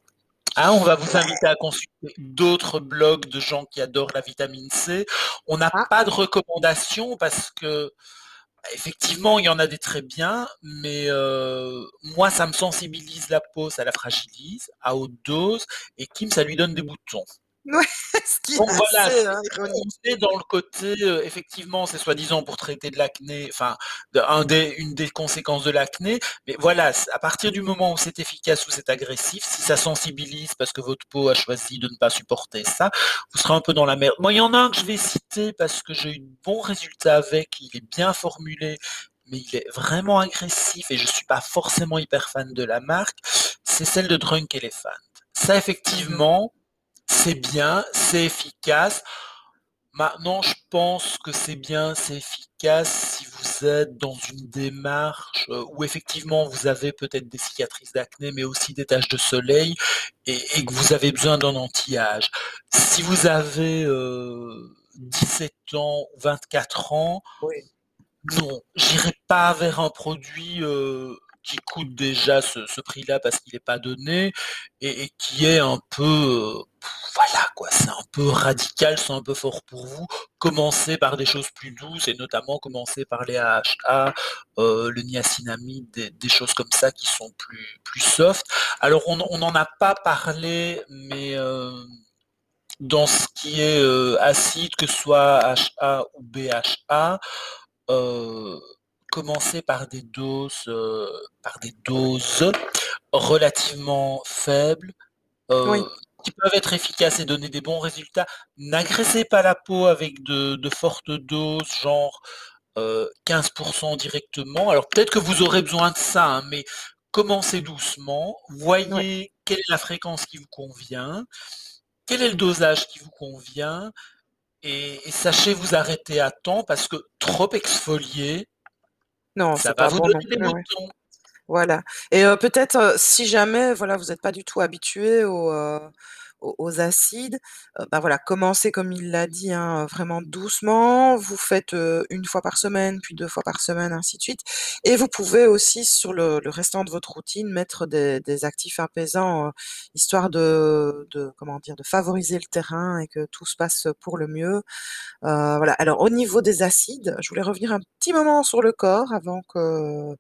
[SPEAKER 1] hein, on va vous inviter à consulter d'autres blogs de gens qui adorent la vitamine C. On n'a
[SPEAKER 2] Ah!
[SPEAKER 1] pas de recommandations parce que, effectivement, il y en a des très bien, mais heu, moi, ça me sensibilise la peau, ça la fragilise à haute dose et Kim, ça lui donne des boutons.
[SPEAKER 2] Ouais, ce qui est
[SPEAKER 1] voilà,
[SPEAKER 2] assez,
[SPEAKER 1] est dans le côté, heu, effectivement, c'est soi-disant pour traiter de l'acné, enfin, de un des une des conséquences de l'acné, mais voilà, à partir du moment où c'est efficace, où c'est agressif, si ça sensibilise parce que votre peau a choisi de ne pas supporter ça, vous serez un peu dans la merde. Moi, il y en a un que je vais citer parce que j'ai eu de bons résultats avec, il est bien formulé, mais il est vraiment agressif et je suis pas forcément hyper fan de la marque, c'est celle de Drunk Elephant. Ça
[SPEAKER 2] Mmh mh.
[SPEAKER 1] effectivement, c'est bien, c'est efficace. Maintenant, je pense que c'est bien, c'est efficace si vous êtes dans une démarche, heu, où effectivement vous avez peut-être des cicatrices d'acné, mais aussi des taches de soleil et et que vous avez besoin d'un anti-âge. Si vous avez, heu, 17 ans ou 24 ans,
[SPEAKER 2] Oui.
[SPEAKER 1] non, j'irai pas vers un produit, heu, qui coûte déjà ce prix-là parce qu'il est pas donné et qui est un peu, heu, voilà quoi, c'est un peu radical, c'est un peu fort pour vous. Commencez par des choses plus douces et notamment commencez par les AHA, heu, le niacinamide, des choses comme ça qui sont plus plus soft. Alors on en on n'en a pas parlé, mais hem, dans ce qui est, acide, que ce soit HA ou BHA, heu, commencez par des doses, heu, par des doses relativement faibles,
[SPEAKER 2] Oui.
[SPEAKER 1] qui peuvent être efficaces et donner des bons résultats. N'agressez pas la peau avec de de fortes doses, genre, heu, 15 % directement. Alors peut-être que vous aurez besoin de ça, hein, mais commencez doucement, voyez quelle est la fréquence qui vous convient, quel est le dosage qui vous convient et et sachez vous arrêter à temps parce que trop exfolier
[SPEAKER 2] Non,
[SPEAKER 1] ça
[SPEAKER 2] c'est
[SPEAKER 1] va
[SPEAKER 2] pas
[SPEAKER 1] vous
[SPEAKER 2] bon non
[SPEAKER 1] donner des
[SPEAKER 2] plus, ouais.
[SPEAKER 1] boutons.
[SPEAKER 2] Voilà et heu, peut-être, heu, si jamais, voilà, vous êtes pas du tout habitué au, heu, aux acides, bah, voilà, commencez comme il l'a dit, hein, vraiment doucement. Vous faites, 1 fois par semaine, puis 2 fois par semaine, ainsi de suite et vous pouvez aussi sur le restant de votre routine mettre des actifs apaisants, histoire de comment dire? De favoriser le terrain et que tout se passe pour le mieux. Voilà, alors au niveau des acides, je voulais revenir un petit moment sur le corps avant que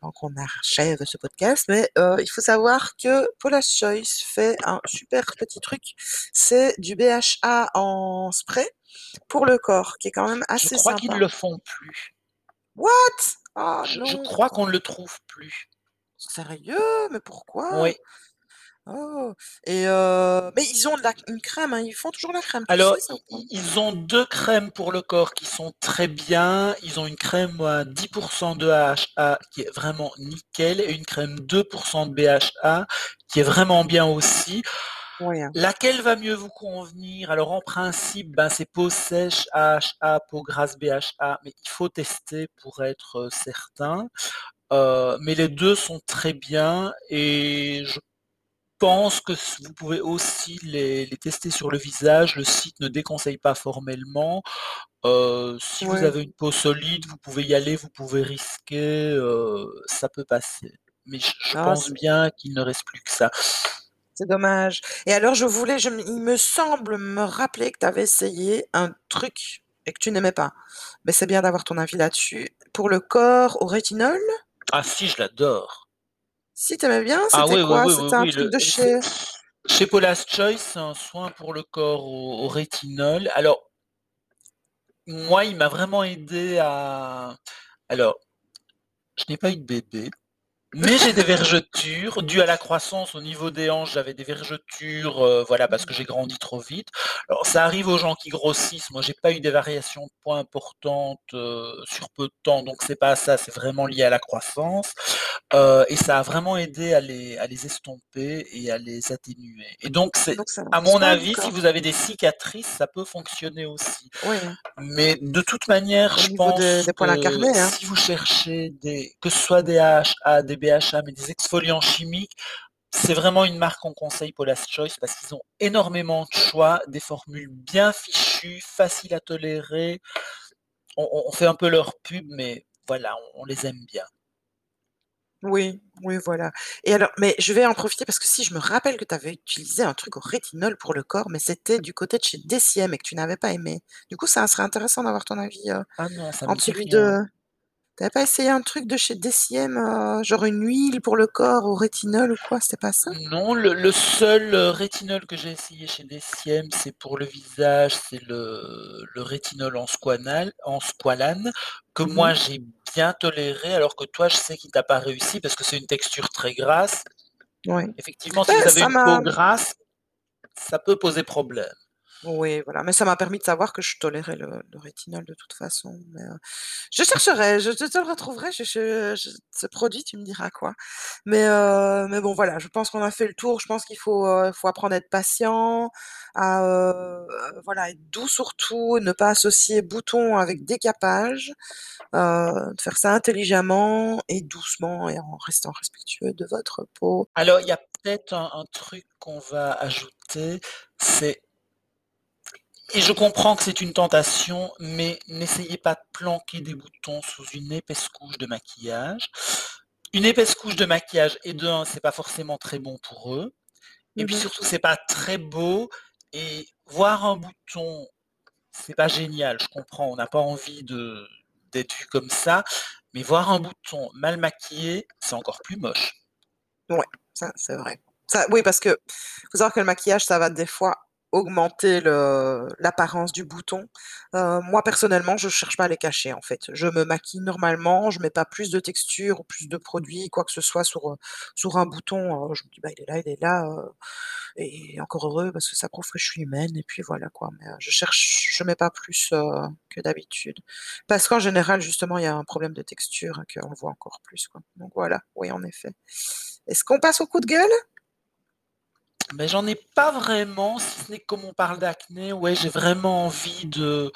[SPEAKER 2] avant qu'on achève ce podcast, mais il faut savoir que Paula's Choice fait un super petit truc, c'est du BHA en spray pour le corps, qui est quand même
[SPEAKER 1] Je
[SPEAKER 2] assez
[SPEAKER 1] crois qu'ils
[SPEAKER 2] sympa.
[SPEAKER 1] le font plus.
[SPEAKER 2] What? Ah
[SPEAKER 1] Je je crois qu'on ne le trouve plus.
[SPEAKER 2] Sérieux? Mais pourquoi?
[SPEAKER 1] Oui.
[SPEAKER 2] Oh et heu, mais ils ont de la une crème, hein, ils font toujours la crème,
[SPEAKER 1] Alors,
[SPEAKER 2] sais
[SPEAKER 1] ils ont 2 crèmes pour le corps qui sont très bien. Ils ont une crème à 10 de AHA qui est vraiment nickel et une crème 2 de BHA qui est vraiment bien aussi.
[SPEAKER 2] Oui.
[SPEAKER 1] Laquelle va mieux vous convenir? Alors en principe, ben, c'est peau sèche AHA, peau grasse BHA, mais il faut tester pour être, heu, certain. Heu, mais les 2 sont très bien et je pense que vous pouvez aussi les les tester sur le visage. Le site ne déconseille pas formellement. Heu, si vous avez une peau solide, vous pouvez y aller, vous pouvez risquer, ça peut passer. Mais je je
[SPEAKER 2] Ah
[SPEAKER 1] pense bien qu'il ne reste plus que ça.
[SPEAKER 2] C'est dommage et alors je voulais je il me semble me rappeler que tu avais essayé un truc et que tu n'aimais pas. Mais c'est bien d'avoir ton avis là-dessus. Pour le corps au rétinol?
[SPEAKER 1] Ah si, je l'adore!
[SPEAKER 2] Si, tu aimais bien?
[SPEAKER 1] Ah
[SPEAKER 2] C'était
[SPEAKER 1] oui,
[SPEAKER 2] quoi?
[SPEAKER 1] oui, oui,
[SPEAKER 2] C'était un truc
[SPEAKER 1] le
[SPEAKER 2] de chez
[SPEAKER 1] chez Paula's Choice, c'est un soin pour le corps au au rétinol. Alors moi, il m'a vraiment aidé à alors, je n'ai pas eu de bébé, mais j'ai des vergetures dues à la croissance au niveau des hanches. J'avais des vergetures, heu, voilà, parce que j'ai grandi trop vite. Alors ça arrive aux gens qui grossissent. Moi, j'ai pas eu des variations de poids importantes, heu, sur peu de temps, donc c'est pas ça, c'est vraiment lié à la croissance. Heu et ça a vraiment aidé à les à les estomper et à les atténuer et donc c'est à mon avis, si vous avez des cicatrices, ça peut fonctionner aussi.
[SPEAKER 2] Oui.
[SPEAKER 1] Mais de toute manière,
[SPEAKER 2] Au
[SPEAKER 1] je pense
[SPEAKER 2] des poils
[SPEAKER 1] que
[SPEAKER 2] incarnés, hein.
[SPEAKER 1] si vous cherchez des que ce soit des AHA, des BHA, mais des exfoliants chimiques, c'est vraiment une marque qu'on conseille, Paula's Choice, parce qu'ils ont énormément de choix, des formules bien fichues, faciles à tolérer. On fait un peu leur pub, mais voilà, on on les aime bien.
[SPEAKER 2] Oui, oui, voilà et alors mais je vais en profiter parce que si je me rappelle que tu avais utilisé un truc au rétinol pour le corps, mais c'était du côté de chez DCM et que tu n'avais pas aimé. Du coup, ça serait intéressant d'avoir ton avis, heu,
[SPEAKER 1] Ah non, ça
[SPEAKER 2] celui de tu avais pas essayé un truc de chez DCM, heu, genre une huile pour le corps au rétinol ou quoi, c'était pas ça?
[SPEAKER 1] Non, le le seul, heu, rétinol que j'ai essayé chez Deciem, c'est pour le visage, c'est le le rétinol en squanale en squalane, que
[SPEAKER 2] Mmh mh.
[SPEAKER 1] moi j'ai bien toléré, alors que toi, je sais qu'il t'a pas réussi parce que c'est une texture très grasse.
[SPEAKER 2] Ouais.
[SPEAKER 1] Effectivement, si vous avez une peau grasse, ça peut poser problème.
[SPEAKER 2] Oui, voilà, mais ça m'a permis de savoir que je tolérais le le rétinol de toute façon, mais heu, je chercherai, je te le retrouverai, je ce produit, tu me diras quoi. Mais heu, mais bon, voilà, je pense qu'on a fait le tour. Je pense qu'il faut, heu, faut apprendre à être patient, à, heu, voilà, être doux surtout, ne pas associer boutons avec décapage, de faire ça intelligemment et doucement et en restant respectueux de votre peau.
[SPEAKER 1] Alors, il y a peut-être un un truc qu'on va ajouter, c'est et je comprends que c'est une tentation, mais n'essayez pas de planquer des boutons sous une épaisse couche de maquillage. Une épaisse couche de maquillage et de 1, c'est pas forcément très bon pour eux et
[SPEAKER 2] Mmh
[SPEAKER 1] puis
[SPEAKER 2] mh.
[SPEAKER 1] surtout, c'est pas très beau et voir un bouton, c'est pas génial. Je comprends, on n'a pas envie de d'être vu comme ça, mais voir un bouton mal maquillé, c'est encore plus moche.
[SPEAKER 2] Ouais, ça, c'est vrai. Ça oui, parce que faut savoir que le maquillage, ça va des fois augmenter l'apparence du bouton. Heu, moi, personnellement, je cherche pas à les cacher, en fait. Je me maquille normalement, je mets pas plus de texture ou plus de produits, quoi que ce soit sur, heu, sur un bouton, heu, je me dis: «Bah, il est là, il est là», et encore heureux parce que ça prouve que je suis humaine et puis voilà, quoi. Mais, je cherche je mets pas plus, que d'habitude. Parce qu'en général, justement, il y a un problème de texture qu'on le voit encore plus, quoi. Donc voilà, oui, en effet. Est-ce qu'on passe au coup de gueule?
[SPEAKER 1] Mais j'en ai pas vraiment, si ce n'est que comme on parle d'acné, ouais, j'ai vraiment envie de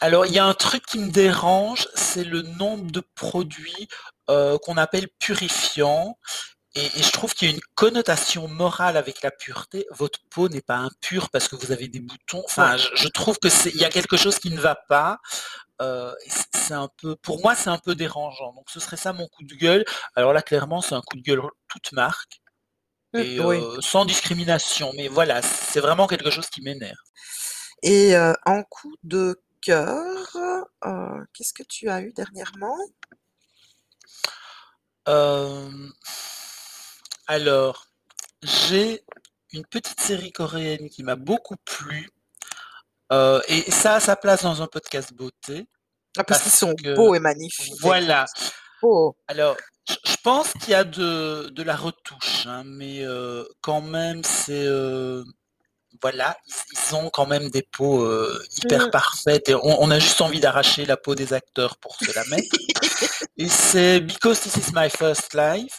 [SPEAKER 1] alors il y a un truc qui me dérange, c'est le nombre de produits, heu, qu'on appelle purifiants Et, je trouve qu'il y a une connotation morale avec la pureté. Votre peau n'est pas impure parce que vous avez des boutons. Enfin, je, trouve que c'est, il y a quelque chose qui ne va pas. Euh, c'est un peu, pour moi, c'est un peu dérangeant. Donc, ce serait ça mon coup de gueule. Alors là, clairement, c'est un coup de gueule toute marque et euh, sans discrimination. Mais voilà, c'est vraiment quelque chose qui m'énerve.
[SPEAKER 2] Et euh, en coup de cœur, qu'est-ce que tu as eu dernièrement?
[SPEAKER 1] Alors, j'ai une petite série coréenne qui m'a beaucoup plu. Euh, et ça a sa place dans un podcast beauté.
[SPEAKER 2] Ah, parce, qu'ils sont beaux et magnifiques.
[SPEAKER 1] Voilà. Alors, je pense qu'il y a de, la retouche, hein, mais euh, quand même, c'est. Euh, voilà, ils, ont quand même des peaux hyper mm. parfaites et on, a juste envie d'arracher la peau des acteurs pour se la mettre. et c'est Because This Is My First Life.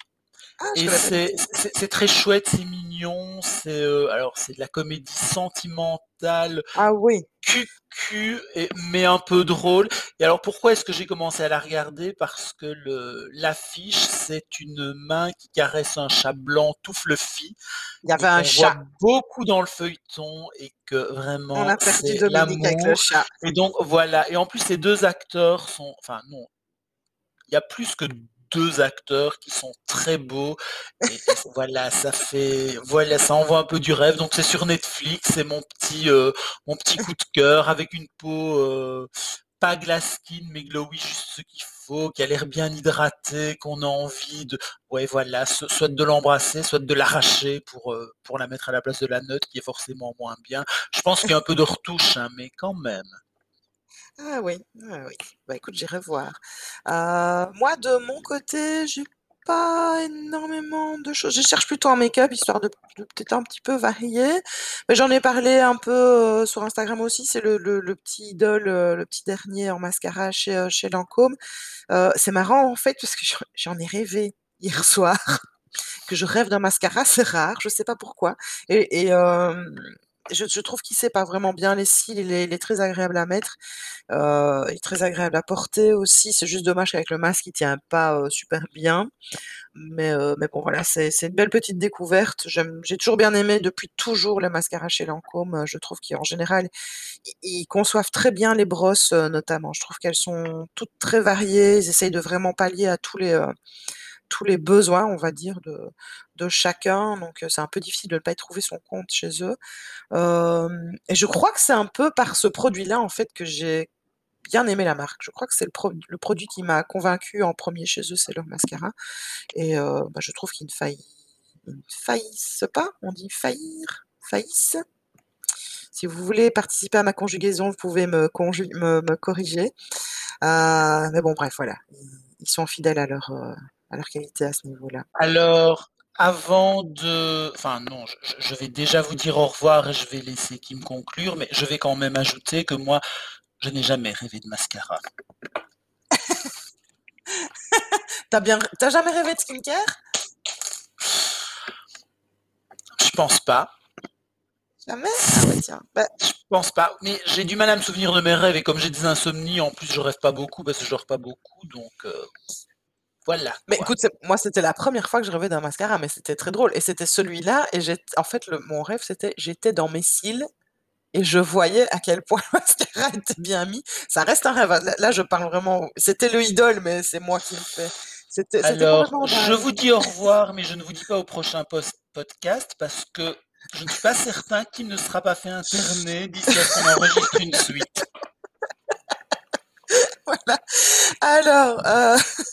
[SPEAKER 1] Ah, et c'est très chouette, c'est mignon, c'est euh, alors c'est de la comédie sentimentale.
[SPEAKER 2] Ah oui.
[SPEAKER 1] Cucu, et, mais un peu drôle. Et alors pourquoi est-ce que j'ai commencé à la regarder? Parce que l'affiche, c'est une main qui caresse un chat blanc tout fluffy.
[SPEAKER 2] Il y avait un chat.
[SPEAKER 1] beaucoup dans le feuilleton et que vraiment. On
[SPEAKER 2] a perdu Dominique avec le chat.
[SPEAKER 1] Et donc voilà. Et en plus, ces deux acteurs sont, enfin non, il y a plus que deux acteurs qui sont très beaux. Et, voilà, ça fait, voilà, ça envoie un peu du rêve. Donc c'est sur Netflix, c'est mon petit, euh, mon petit coup de cœur avec une peau euh, pas glass mais glowy, juste ce qu'il faut, qui a l'air bien hydraté, qu'on a envie de, ouais, voilà, soit de l'embrasser, soit de l'arracher pour euh, pour la mettre à la place de la note qui est forcément moins bien. Je pense qu'il y a un peu de retouche, hein, mais quand même.
[SPEAKER 2] Ah oui, ah oui. Bah, écoute, j'irai voir. Euh, moi, de mon côté, j'ai pas énormément de choses. Je cherche plutôt un make-up, histoire de peut-être un petit peu varier. Mais j'en ai parlé un peu, euh, sur Instagram aussi. C'est le le petit idole, euh, le petit dernier en mascara chez, chez Lancôme. c'est marrant, en fait, parce que j'en ai rêvé hier soir, que je rêve d'un mascara. C'est rare, je sais pas pourquoi et et je, trouve qu'il sait pas vraiment bien les cils, il est, très agréable à mettre, euh, il est très agréable à porter aussi. C'est juste dommage qu'avec le masque, il tient pas euh, super bien. Mais, euh, bon, voilà, c'est une belle petite découverte. J'ai toujours bien aimé depuis toujours les mascaras chez Lancôme. Je trouve qu'en général, ils, conçoivent très bien les brosses, notamment. Je trouve qu'elles sont toutes très variées. Ils essayent de vraiment pallier à tous les tous les besoins, on va dire, de, de chacun. Donc, c'est un peu difficile de ne pas y trouver son compte chez eux. et je crois que c'est un peu par ce produit-là, en fait, que j'ai bien aimé la marque. Je crois que c'est le, le, produit qui m'a convaincu en premier chez eux, c'est leur mascara. Et bah, je trouve qu'il ne, faillit, faillisse pas. On dit faillir, faillisse. Si vous voulez participer à ma conjugaison, vous pouvez me, me, corriger. mais bon, bref, voilà. Ils, sont fidèles à leur, à leur qualité à ce niveau-là.
[SPEAKER 1] Alors, avant de... Enfin non, je, vais déjà vous dire au revoir et je vais laisser me conclure, mais je vais quand même ajouter que moi, je n'ai jamais rêvé de mascara.
[SPEAKER 2] T'as bien... T'as jamais rêvé de skincare?
[SPEAKER 1] Je pense pas.
[SPEAKER 2] Jamais? Ah ouais, tiens.
[SPEAKER 1] Bah... Je pense pas. Mais j'ai du mal à me souvenir de mes rêves et comme j'ai des insomnies, en plus je rêve pas beaucoup parce que je dors pas beaucoup, donc... Euh, voilà.
[SPEAKER 2] Mais écoute, moi, c'était la première fois que je rêvais d'un mascara, mais c'était très drôle. Et c'était celui-là, et j'ai, en fait, le, mon rêve, c'était, j'étais dans mes cils, et je voyais à quel point le mascara était bien mis. Ça reste un rêve. Là, je parle vraiment. C'était le idole, mais c'est moi qui le fais.
[SPEAKER 1] C'était, Alors, je vous dis au revoir, mais je ne vous dis pas au prochain post podcast parce que je ne suis pas certain qu'il ne sera pas fait interner d'ici à ce qu'on enregistre une suite.
[SPEAKER 2] voilà. Alors, euh,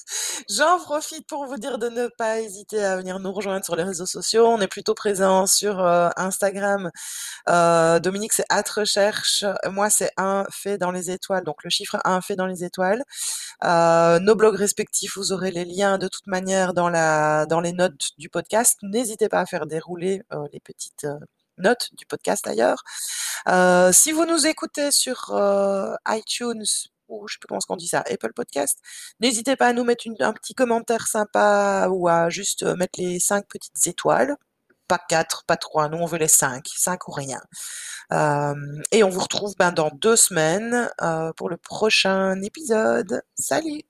[SPEAKER 2] j'en profite pour vous dire de ne pas hésiter à venir nous rejoindre sur les réseaux sociaux. On est plutôt présent sur euh, Instagram. Euh, Dominique, c'est at recherche. Moi, c'est un fait dans les étoiles. Donc, le chiffre un fait dans les étoiles. nos blogs respectifs, vous aurez les liens de toute manière dans, la, dans les notes du podcast. N'hésitez pas à faire dérouler les petites notes du podcast d'ailleurs. si vous nous écoutez sur iTunes, ou je sais plus comment on dit ça, Apple Podcast. N'hésitez pas à nous mettre un petit commentaire sympa ou à juste euh, mettre les cinq petites étoiles. Pas quatre, pas trois, nous on veut les cinq, cinq ou rien. Euh, et on vous retrouve ben, dans deux semaines euh, pour le prochain épisode. Salut